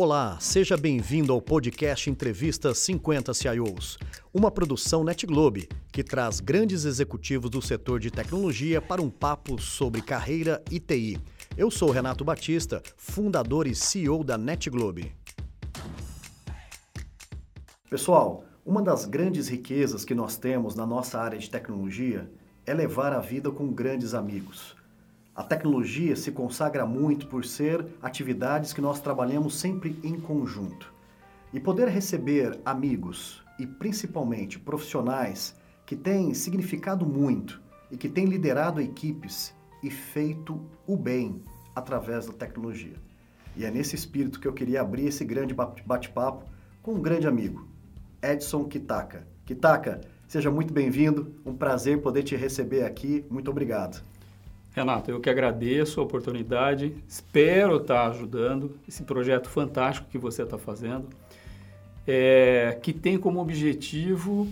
Olá, seja bem-vindo ao podcast Entrevista 50 CIOs, uma produção NetGlobe que traz grandes executivos do setor de tecnologia para um papo sobre carreira e TI. Eu sou Renato Batista, fundador e CEO da NetGlobe. Pessoal, uma das grandes riquezas que nós temos na nossa área de tecnologia é levar a vida com grandes amigos. A tecnologia se consagra muito por ser atividades que nós trabalhamos sempre em conjunto. E poder receber amigos e principalmente profissionais que têm significado muito e que têm liderado equipes e feito o bem através da tecnologia. E é nesse espírito que eu queria abrir esse grande bate-papo com um grande amigo, Edson Kitaka. Kitaka, seja muito bem-vindo, um prazer poder te receber aqui, muito obrigado. Renato, eu que agradeço a oportunidade, espero estar ajudando esse projeto fantástico que você está fazendo, é, que tem como objetivo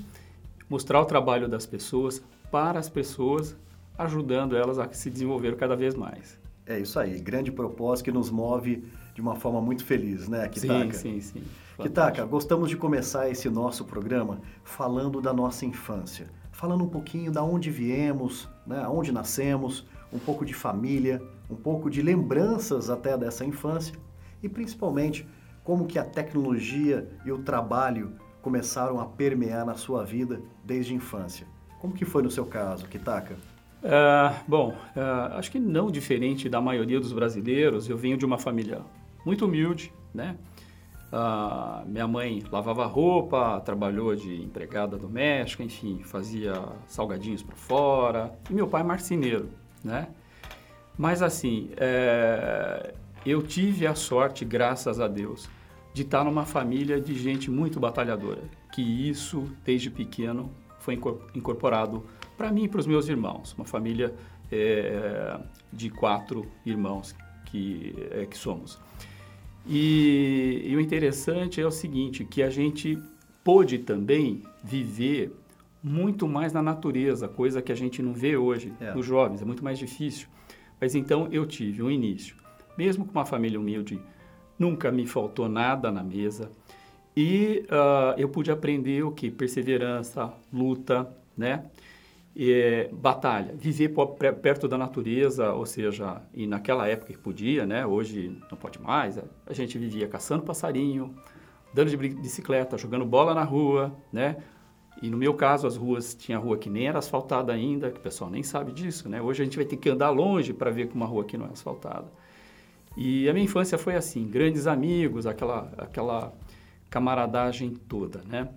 mostrar o trabalho das pessoas para as pessoas, ajudando elas a se desenvolver cada vez mais. É isso aí, grande propósito que nos move de uma forma muito feliz, né, Kitaka? Sim, sim, sim. Kitaka, gostamos de começar esse nosso programa falando da nossa infância, falando um pouquinho da onde viemos, né, onde nascemos, um pouco de família, um pouco de lembranças até dessa infância e principalmente como que a tecnologia e o trabalho começaram a permear na sua vida desde a infância. Como que foi no seu caso, Kitaka? Uh, bom, uh, acho que não diferente da maioria dos brasileiros, eu venho de uma família muito humilde, né? Uh, minha mãe lavava roupa, trabalhou de empregada doméstica, enfim, fazia salgadinhos para fora. E meu pai marceneiro né? Mas assim, é, eu tive a sorte, graças a Deus, de estar numa família de gente muito batalhadora, que isso, desde pequeno, foi incorporado para mim e para os meus irmãos. Uma família é, de quatro irmãos que, é, que somos. E, e, o interessante é o seguinte, que a gente pôde também viver muito mais na natureza, coisa que a gente não vê hoje é. nos jovens, é muito mais difícil. Mas então eu tive um início. Mesmo com uma família humilde, nunca me faltou nada na mesa. E uh, eu pude aprender o que? Perseverança, luta, né? E, batalha, viver perto da natureza, ou seja, e naquela época que podia, né? Hoje não pode mais. A gente vivia caçando passarinho, andando de bicicleta, jogando bola na rua, né? E no meu caso, as ruas, tinha rua que nem era asfaltada ainda, que o pessoal nem sabe disso, né? Hoje a gente vai ter que andar longe para ver que uma rua aqui não é asfaltada. E a minha infância foi assim, grandes amigos, aquela, aquela camaradagem toda, né?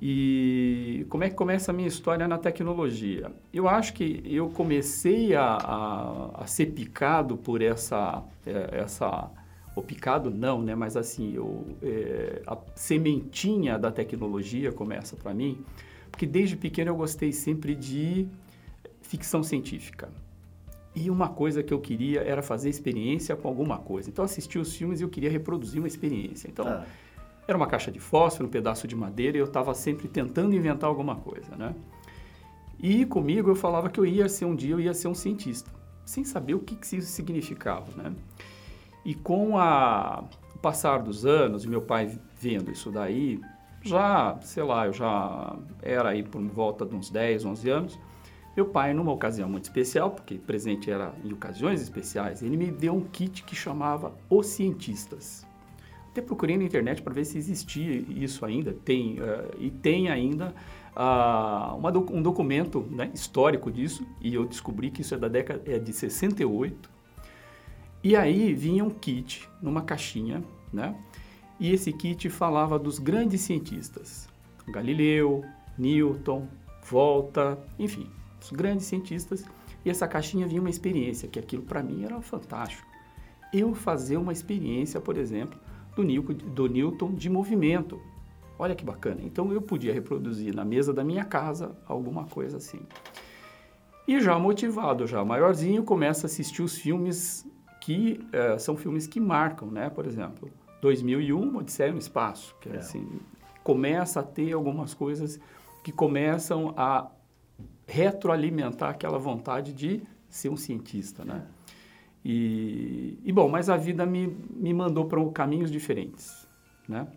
E como é que começa a minha história na tecnologia? Eu acho que eu comecei a, a, a ser picado por essa, é, essa o picado não, né? Mas assim, eu, é, a sementinha da tecnologia começa para mim, porque desde pequeno eu gostei sempre de ficção científica. E uma coisa que eu queria era fazer experiência com alguma coisa. Então, assisti os filmes e eu queria reproduzir uma experiência. Então, ah. era uma caixa de fósforo, um pedaço de madeira, e eu estava sempre tentando inventar alguma coisa, né? E comigo eu falava que eu ia ser um dia, eu ia ser um cientista, sem saber o que, que isso significava, né? E com a, o passar dos anos, meu pai vendo isso daí, já, sei lá, eu já era aí por volta de uns 10, 11 anos, meu pai, numa ocasião muito especial, porque presente era em ocasiões especiais, ele me deu um kit que chamava Os Cientistas. Até procurei na internet para ver se existia isso ainda, tem, uh, e tem ainda uh, uma, um documento né, histórico disso, e eu descobri que isso é da década é de 68, e aí vinha um kit numa caixinha, né? E esse kit falava dos grandes cientistas, Galileu, Newton, Volta, enfim, os grandes cientistas. E essa caixinha vinha uma experiência, que aquilo para mim era fantástico. Eu fazer uma experiência, por exemplo, do do Newton de movimento. Olha que bacana. Então eu podia reproduzir na mesa da minha casa alguma coisa assim. E já motivado, já maiorzinho, começa a assistir os filmes que uh, são filmes que marcam, né? Por exemplo, 2001, Odisseia no Espaço, que é. assim, começa a ter algumas coisas que começam a retroalimentar aquela vontade de ser um cientista, né? E, e bom, mas a vida me, me mandou para caminhos diferentes, né?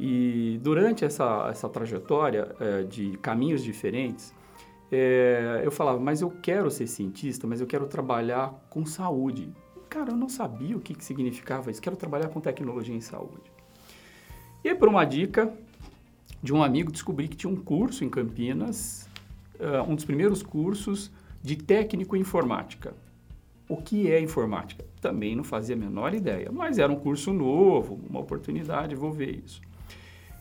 E durante essa, essa trajetória é, de caminhos diferentes, é, eu falava, mas eu quero ser cientista, mas eu quero trabalhar com saúde. Cara, eu não sabia o que, que significava isso. Quero trabalhar com tecnologia em saúde. E por uma dica de um amigo, descobri que tinha um curso em Campinas, uh, um dos primeiros cursos de técnico em informática. O que é informática? Também não fazia a menor ideia, mas era um curso novo, uma oportunidade, vou ver isso.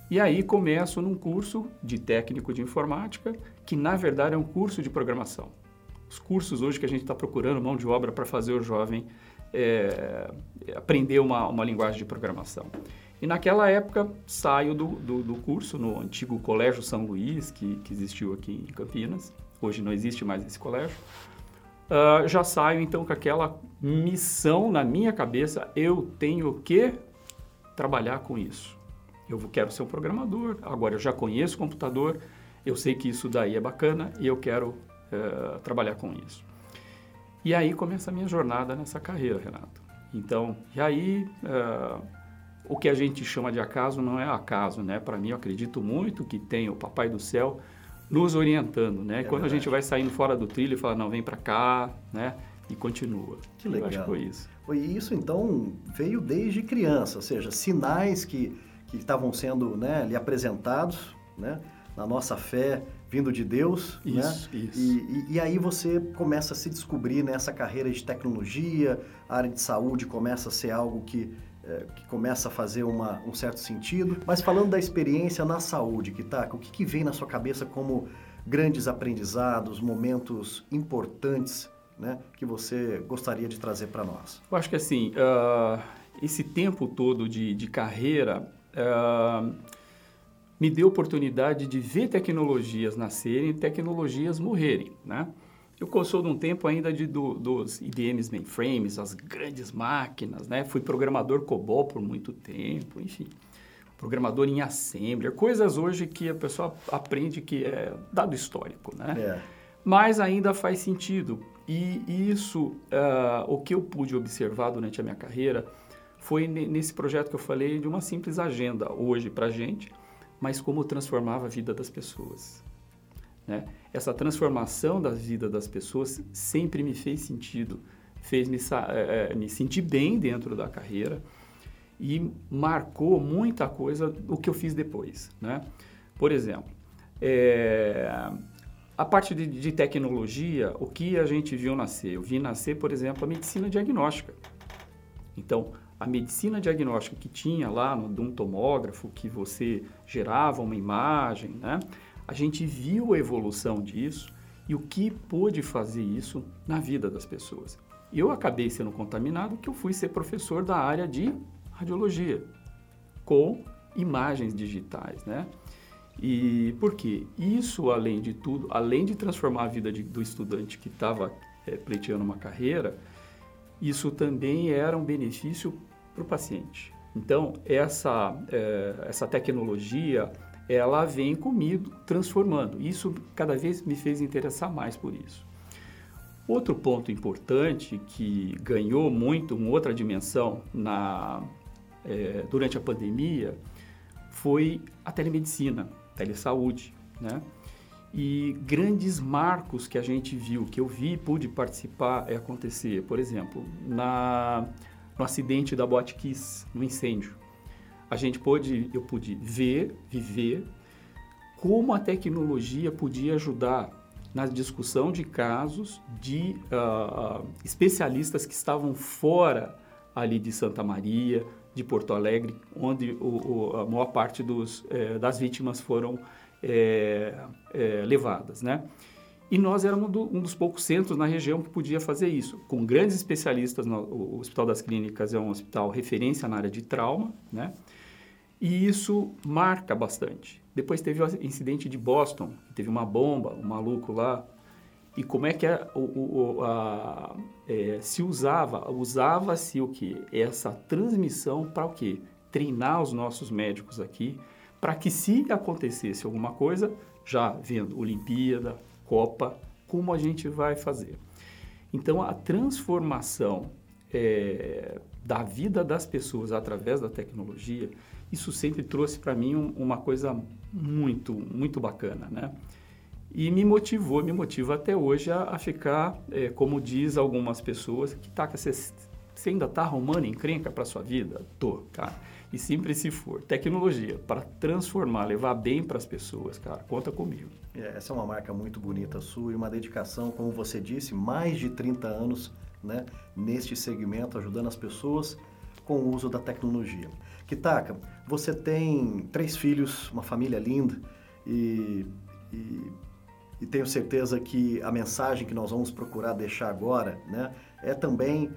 E aí começo num curso de técnico de informática, que na verdade é um curso de programação. Os cursos hoje que a gente está procurando mão de obra para fazer o jovem é, aprender uma, uma linguagem de programação. E naquela época saio do, do, do, curso no antigo Colégio São Luís, que, que existiu aqui em Campinas. Hoje não existe mais esse colégio. Uh, já saio então com aquela missão na minha cabeça: eu tenho que trabalhar com isso eu quero ser um programador, agora eu já conheço computador, eu sei que isso daí é bacana e eu quero é, trabalhar com isso. E aí começa a minha jornada nessa carreira, Renato. Então, e aí é, o que a gente chama de acaso não é acaso, né? Para mim, eu acredito muito que tem o Papai do Céu nos orientando, né? É Quando verdade. a gente vai saindo fora do trilho e fala, não, vem para cá, né? E continua. Que legal. Eu acho que foi isso. Foi isso, então, veio desde criança, ou seja, sinais que que estavam sendo né, lhe apresentados, né, na nossa fé, vindo de Deus. Né? Isso, né? isso. E, e, e, aí você começa a se descobrir nessa carreira de tecnologia, a área de saúde começa a ser algo que, é, que começa a fazer uma, um certo sentido. Mas falando da experiência na saúde, que tá, o que, que vem na sua cabeça como grandes aprendizados, momentos importantes né, que você gostaria de trazer para nós? Eu acho que assim, uh, esse tempo todo de, de carreira, uh, me deu oportunidade de ver tecnologias nascerem e tecnologias morrerem, né? Eu sou de um tempo ainda de, do, dos IDMs mainframes, as grandes máquinas, né? Fui programador COBOL por muito tempo, enfim. Programador em Assembler, coisas hoje que a pessoa aprende que é dado histórico, né? É. Mas ainda faz sentido. E isso, uh, o que eu pude observar durante a minha carreira, foi nesse projeto que eu falei de uma simples agenda hoje para a gente, mas como transformava a vida das pessoas. Né? Essa transformação da vida das pessoas sempre me fez sentido, fez me, é, me sentir bem dentro da carreira e marcou muita coisa o que eu fiz depois. Né? Por exemplo, é, a parte de, de tecnologia, o que a gente viu nascer? Eu vi nascer, por exemplo, a medicina diagnóstica. Então, a medicina diagnóstica que tinha lá no, de um tomógrafo, que você gerava uma imagem, né? A gente viu a evolução disso e o que pôde fazer isso na vida das pessoas. Eu acabei sendo contaminado que eu fui ser professor da área de radiologia, com imagens digitais, né? E por quê? Isso, além de tudo, além de transformar a vida de, do estudante que estava é, pleiteando uma carreira, isso também era um benefício para o paciente. Então, essa, é, essa tecnologia, ela vem comigo transformando. Isso cada vez me fez interessar mais por isso. Outro ponto importante que ganhou muito uma outra dimensão na, é, durante a pandemia foi a telemedicina, telesaúde, né? E grandes marcos que a gente viu, que eu vi e pude participar é acontecer. Por exemplo, na no acidente da Botkiss, no incêndio. A gente pôde, eu pude ver, viver como a tecnologia podia ajudar na discussão de casos de uh, especialistas que estavam fora ali de Santa Maria, de Porto Alegre, onde o, o, a maior parte dos, eh, das vítimas foram eh, eh, levadas, né? E nós éramos do, um dos poucos centros na região que podia fazer isso, com grandes especialistas. No, o Hospital das Clínicas é um hospital referência na área de trauma, né? E isso marca bastante. Depois teve o incidente de Boston, teve uma bomba, um maluco lá. E como é que é, o, o, a, é, se usava? Usava-se o que? Essa transmissão para o quê? Treinar os nossos médicos aqui, para que se acontecesse alguma coisa, já vendo Olimpíada, Copa, como a gente vai fazer. Então, a transformação é, da vida das pessoas através da tecnologia, isso sempre trouxe para mim um, uma coisa muito, muito bacana, né? E me motivou, me motiva até hoje a, a ficar, é, como diz algumas pessoas, que tá, você, você ainda está arrumando encrenca para sua vida? Tô, cara. E sempre se for. Tecnologia, para transformar, levar bem para as pessoas, cara, conta comigo. É, essa é uma marca muito bonita sua e uma dedicação, como você disse, mais de 30 anos né, neste segmento, ajudando as pessoas com o uso da tecnologia. Kitaka, você tem três filhos, uma família linda e, e, e tenho certeza que a mensagem que nós vamos procurar deixar agora né, é também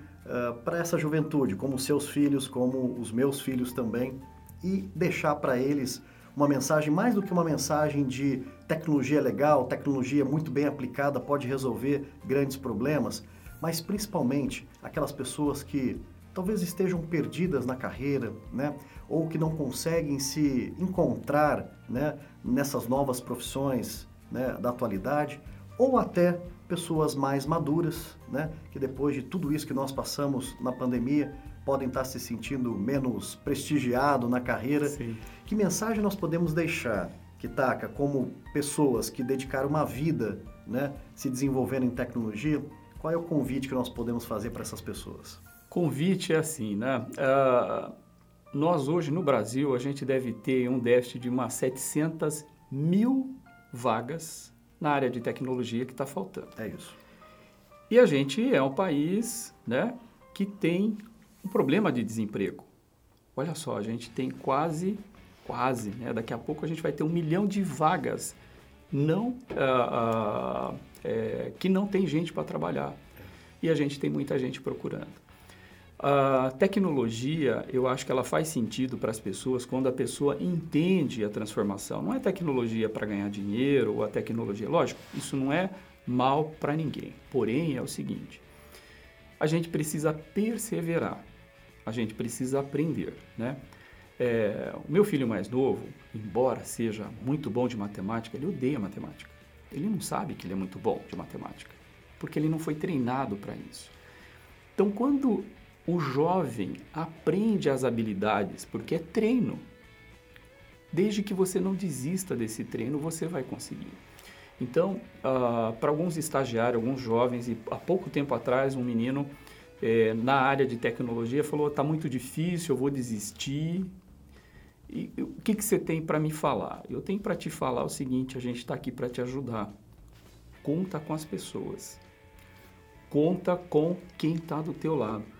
para essa juventude, como seus filhos, como os meus filhos também, e deixar para eles uma mensagem, mais do que uma mensagem de tecnologia legal, tecnologia muito bem aplicada pode resolver grandes problemas, mas principalmente aquelas pessoas que talvez estejam perdidas na carreira, né? Ou que não conseguem se encontrar, né? Nessas novas profissões, né? Da atualidade, ou até pessoas mais maduras, né? Que depois de tudo isso que nós passamos na pandemia podem estar se sentindo menos prestigiado na carreira. Sim. Que mensagem nós podemos deixar, Kitaka, como pessoas que dedicaram uma vida, né? Se desenvolvendo em tecnologia? Qual é o convite que nós podemos fazer para essas pessoas? Convite é assim, né? Uh, nós hoje no Brasil, a gente deve ter um déficit de umas 700 mil vagas na área de tecnologia que está faltando. É isso. E a gente é um país né, que tem um problema de desemprego. Olha só, a gente tem quase, quase, né, daqui a pouco a gente vai ter um milhão de vagas não, uh, uh, é, que não tem gente para trabalhar. E a gente tem muita gente procurando. A tecnologia, eu acho que ela faz sentido para as pessoas quando a pessoa entende a transformação. Não é tecnologia para ganhar dinheiro ou a tecnologia, lógico, isso não é mal para ninguém. Porém, é o seguinte: a gente precisa perseverar, a gente precisa aprender, né? É, o meu filho mais novo, embora seja muito bom de matemática, ele odeia matemática. Ele não sabe que ele é muito bom de matemática, porque ele não foi treinado para isso. Então, quando o jovem aprende as habilidades, porque é treino, desde que você não desista desse treino, você vai conseguir. Então, uh, para alguns estagiários, alguns jovens, e há pouco tempo atrás, um menino eh, na área de tecnologia falou: está muito difícil, eu vou desistir. E o que, que você tem para me falar? Eu tenho para te falar o seguinte: a gente está aqui para te ajudar. Conta com as pessoas. Conta com quem está do teu lado.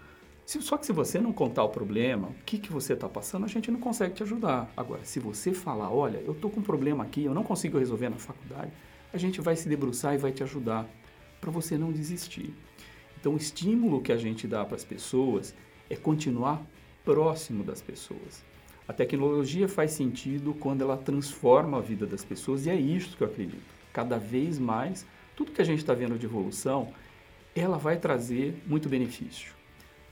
Se, só que se você não contar o problema, o que, que você está passando, a gente não consegue te ajudar. Agora, se você falar, olha, eu estou com um problema aqui, eu não consigo resolver na faculdade, a gente vai se debruçar e vai te ajudar para você não desistir. Então, o estímulo que a gente dá para as pessoas é continuar próximo das pessoas. A tecnologia faz sentido quando ela transforma a vida das pessoas e é isso que eu acredito. Cada vez mais, tudo que a gente está vendo de evolução, ela vai trazer muito benefício.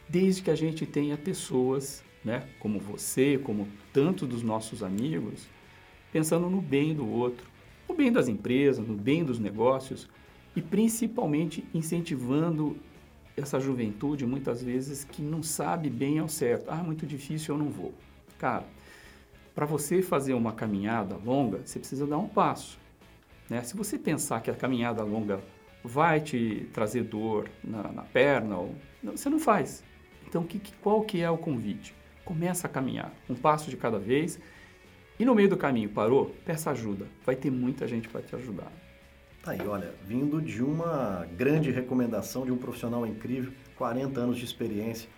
Desde que a gente tenha pessoas, né, como você, como tantos dos nossos amigos, pensando no bem do outro, no bem das empresas, no bem dos negócios e principalmente incentivando essa juventude muitas vezes que não sabe bem ao certo. Ah, muito difícil, eu não vou. Cara, para você fazer uma caminhada longa, você precisa dar um passo. Né? Se você pensar que a caminhada longa vai te trazer dor na, na perna, ou, não, você não faz. Então, que, qual que é o convite? Começa a caminhar, um passo de cada vez. E no meio do caminho parou, peça ajuda. Vai ter muita gente para te ajudar. Tá aí, olha, vindo de uma grande recomendação de um profissional incrível, 40 anos de experiência,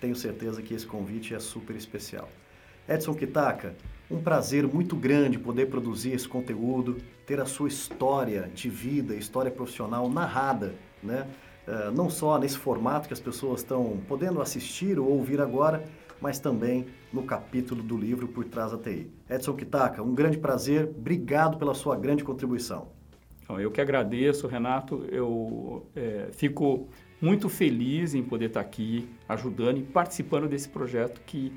tenho certeza que esse convite é super especial. Edson Kitaka, um prazer muito grande poder produzir esse conteúdo, ter a sua história de vida, história profissional narrada, né? Uh, não só nesse formato que as pessoas estão podendo assistir ou ouvir agora, mas também no capítulo do livro Por Trás da TI. Edson Kitaka, um grande prazer, obrigado pela sua grande contribuição. Eu que agradeço, Renato, eu é, fico muito feliz em poder estar aqui ajudando e participando desse projeto que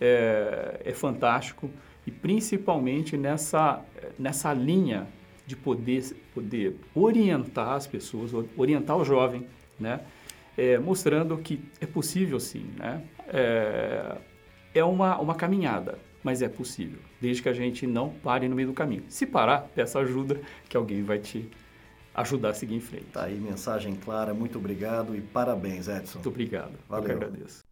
é, é fantástico e principalmente nessa, nessa linha de poder, poder orientar as pessoas, orientar o jovem né? É, mostrando que é possível sim, né? É, é uma, uma caminhada, mas é possível, desde que a gente não pare no meio do caminho. Se parar, peça ajuda, que alguém vai te ajudar a seguir em frente. Tá aí, mensagem clara, muito obrigado e parabéns, Edson. Muito obrigado. Valeu. Eu que agradeço.